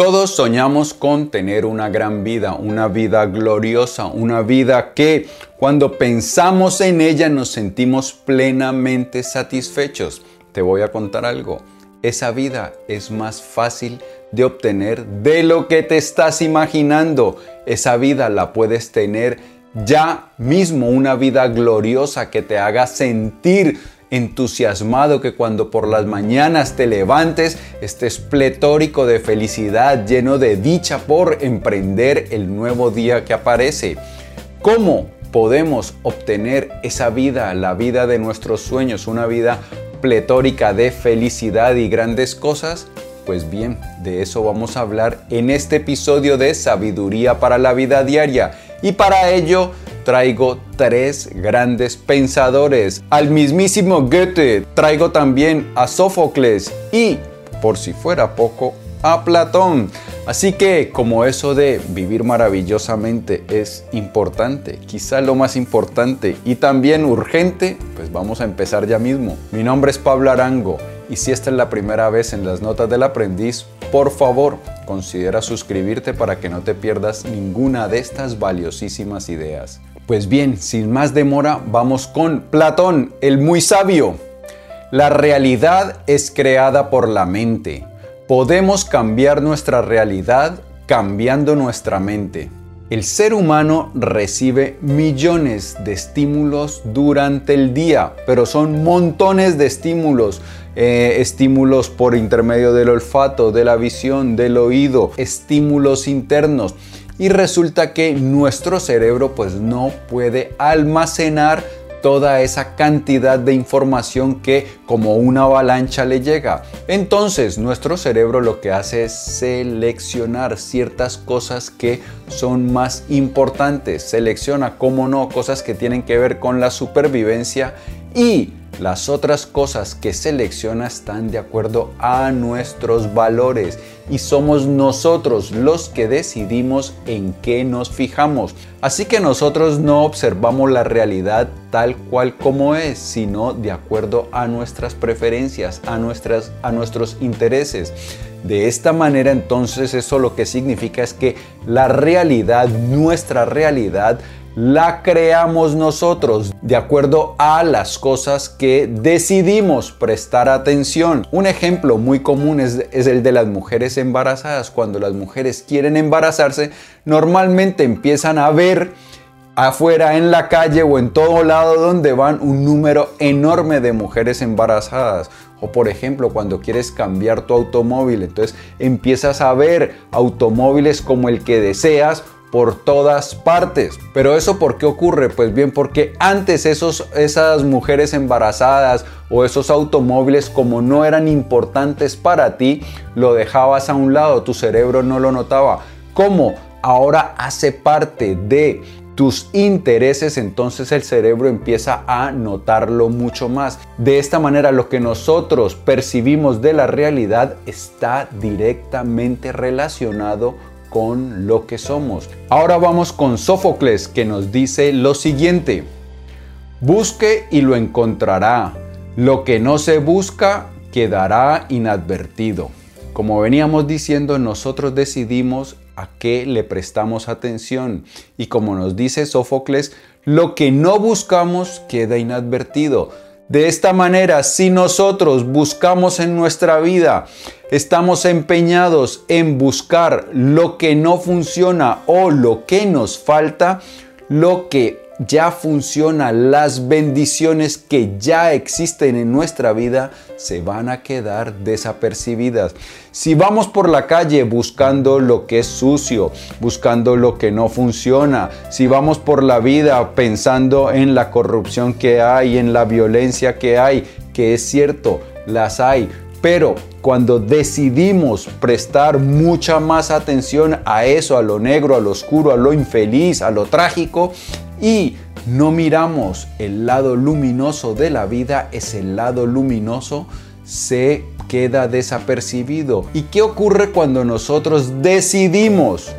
Todos soñamos con tener una gran vida, una vida gloriosa, una vida que cuando pensamos en ella nos sentimos plenamente satisfechos. Te voy a contar algo. Esa vida es más fácil de obtener de lo que te estás imaginando. Esa vida la puedes tener ya mismo, una vida gloriosa que te haga sentir entusiasmado que cuando por las mañanas te levantes estés pletórico de felicidad, lleno de dicha por emprender el nuevo día que aparece. ¿Cómo podemos obtener esa vida, la vida de nuestros sueños, una vida pletórica de felicidad y grandes cosas? Pues bien, de eso vamos a hablar en este episodio de Sabiduría para la Vida Diaria. Y para ello traigo tres grandes pensadores. Al mismísimo Goethe, traigo también a Sófocles y, por si fuera poco, a Platón. Así que como eso de vivir maravillosamente es importante, quizá lo más importante y también urgente, pues vamos a empezar ya mismo. Mi nombre es Pablo Arango y si esta es la primera vez en las notas del aprendiz, por favor considera suscribirte para que no te pierdas ninguna de estas valiosísimas ideas. Pues bien, sin más demora, vamos con Platón, el muy sabio. La realidad es creada por la mente. Podemos cambiar nuestra realidad cambiando nuestra mente. El ser humano recibe millones de estímulos durante el día, pero son montones de estímulos. Eh, estímulos por intermedio del olfato, de la visión, del oído, estímulos internos y resulta que nuestro cerebro pues no puede almacenar toda esa cantidad de información que como una avalancha le llega. Entonces nuestro cerebro lo que hace es seleccionar ciertas cosas que son más importantes. Selecciona, como no, cosas que tienen que ver con la supervivencia y las otras cosas que selecciona están de acuerdo a nuestros valores y somos nosotros los que decidimos en qué nos fijamos. Así que nosotros no observamos la realidad tal cual como es, sino de acuerdo a nuestras preferencias, a, nuestras, a nuestros intereses. De esta manera entonces eso lo que significa es que la realidad, nuestra realidad, la creamos nosotros de acuerdo a las cosas que decidimos prestar atención. Un ejemplo muy común es, el de las mujeres embarazadas. Cuando las mujeres quieren embarazarse, normalmente empiezan a ver afuera en la calle o en todo lado donde van un número enorme de mujeres embarazadas. O por ejemplo, cuando quieres cambiar tu automóvil, entonces empiezas a ver automóviles como el que deseas por todas partes. Pero eso por qué ocurre? Pues bien, porque antes esos, esas mujeres embarazadas o esos automóviles como no eran importantes para ti, lo dejabas a un lado, tu cerebro no lo notaba. Como ahora hace parte de tus intereses, entonces el cerebro empieza a notarlo mucho más. De esta manera lo que nosotros percibimos de la realidad está directamente relacionado lo que somos. Ahora vamos con Sófocles que nos dice lo siguiente. Busque y lo encontrará. Lo que no se busca quedará inadvertido. Como veníamos diciendo, nosotros decidimos a qué le prestamos atención. Y como nos dice Sófocles, lo que no buscamos queda inadvertido. De esta manera, si nosotros buscamos en nuestra vida, estamos empeñados en buscar lo que no funciona o lo que nos falta, lo que ya funciona, las bendiciones que ya existen en nuestra vida se van a quedar desapercibidas. Si vamos por la calle buscando lo que es sucio, buscando lo que no funciona, si vamos por la vida pensando en la corrupción que hay, en la violencia que hay, que es cierto, las hay, pero cuando decidimos prestar mucha más atención a eso, a lo negro, a lo oscuro, a lo infeliz, a lo trágico, y no miramos el lado luminoso de la vida, ese lado luminoso se queda desapercibido. ¿Y qué ocurre cuando nosotros decidimos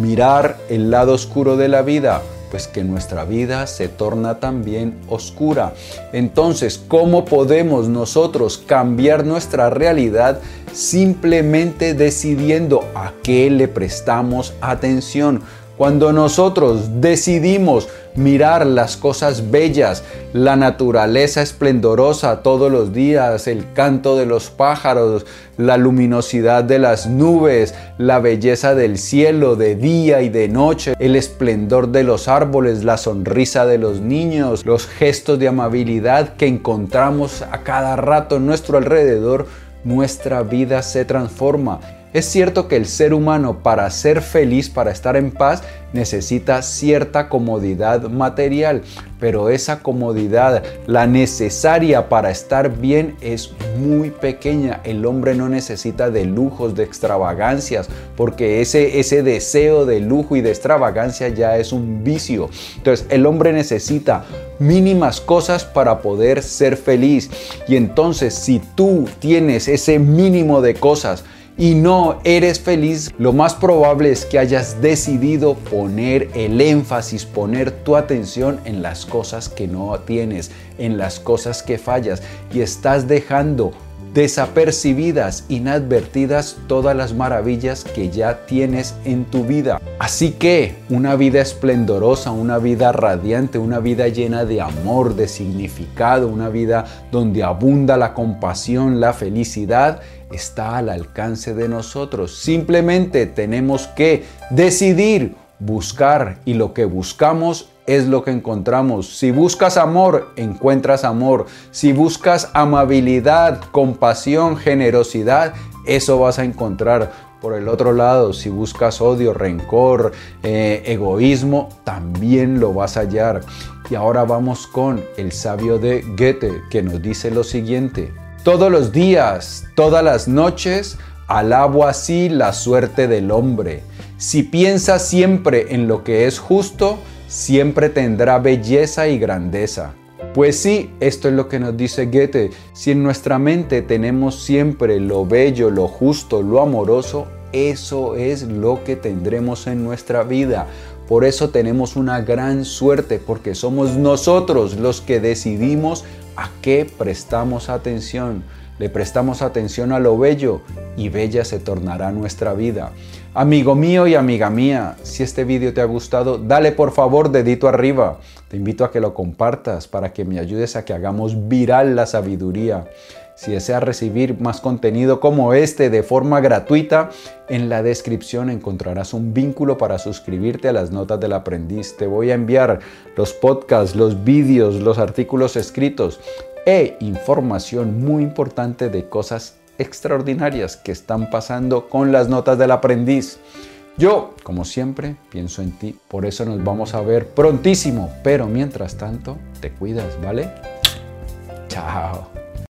mirar el lado oscuro de la vida? Pues que nuestra vida se torna también oscura. Entonces, ¿cómo podemos nosotros cambiar nuestra realidad simplemente decidiendo a qué le prestamos atención? Cuando nosotros decidimos mirar las cosas bellas, la naturaleza esplendorosa todos los días, el canto de los pájaros, la luminosidad de las nubes, la belleza del cielo de día y de noche, el esplendor de los árboles, la sonrisa de los niños, los gestos de amabilidad que encontramos a cada rato en nuestro alrededor, nuestra vida se transforma es cierto que el ser humano para ser feliz, para estar en paz, necesita cierta comodidad material, pero esa comodidad, la necesaria para estar bien, es muy pequeña. El hombre no necesita de lujos, de extravagancias, porque ese, ese deseo de lujo y de extravagancia ya es un vicio. Entonces el hombre necesita mínimas cosas para poder ser feliz. Y entonces si tú tienes ese mínimo de cosas, y no eres feliz, lo más probable es que hayas decidido poner el énfasis, poner tu atención en las cosas que no tienes, en las cosas que fallas y estás dejando desapercibidas, inadvertidas todas las maravillas que ya tienes en tu vida. Así que una vida esplendorosa, una vida radiante, una vida llena de amor, de significado, una vida donde abunda la compasión, la felicidad, está al alcance de nosotros. Simplemente tenemos que decidir buscar y lo que buscamos es lo que encontramos. Si buscas amor, encuentras amor. Si buscas amabilidad, compasión, generosidad, eso vas a encontrar. Por el otro lado, si buscas odio, rencor, eh, egoísmo, también lo vas a hallar. Y ahora vamos con el sabio de Goethe, que nos dice lo siguiente. Todos los días, todas las noches, alabo así la suerte del hombre. Si piensa siempre en lo que es justo, siempre tendrá belleza y grandeza. Pues sí, esto es lo que nos dice Goethe. Si en nuestra mente tenemos siempre lo bello, lo justo, lo amoroso, eso es lo que tendremos en nuestra vida. Por eso tenemos una gran suerte, porque somos nosotros los que decidimos ¿A qué prestamos atención? Le prestamos atención a lo bello y bella se tornará nuestra vida. Amigo mío y amiga mía, si este video te ha gustado, dale por favor dedito arriba. Te invito a que lo compartas para que me ayudes a que hagamos viral la sabiduría. Si deseas recibir más contenido como este de forma gratuita, en la descripción encontrarás un vínculo para suscribirte a las notas del aprendiz. Te voy a enviar los podcasts, los vídeos, los artículos escritos e información muy importante de cosas extraordinarias que están pasando con las notas del aprendiz. Yo, como siempre, pienso en ti, por eso nos vamos a ver prontísimo, pero mientras tanto, te cuidas, ¿vale? Chao.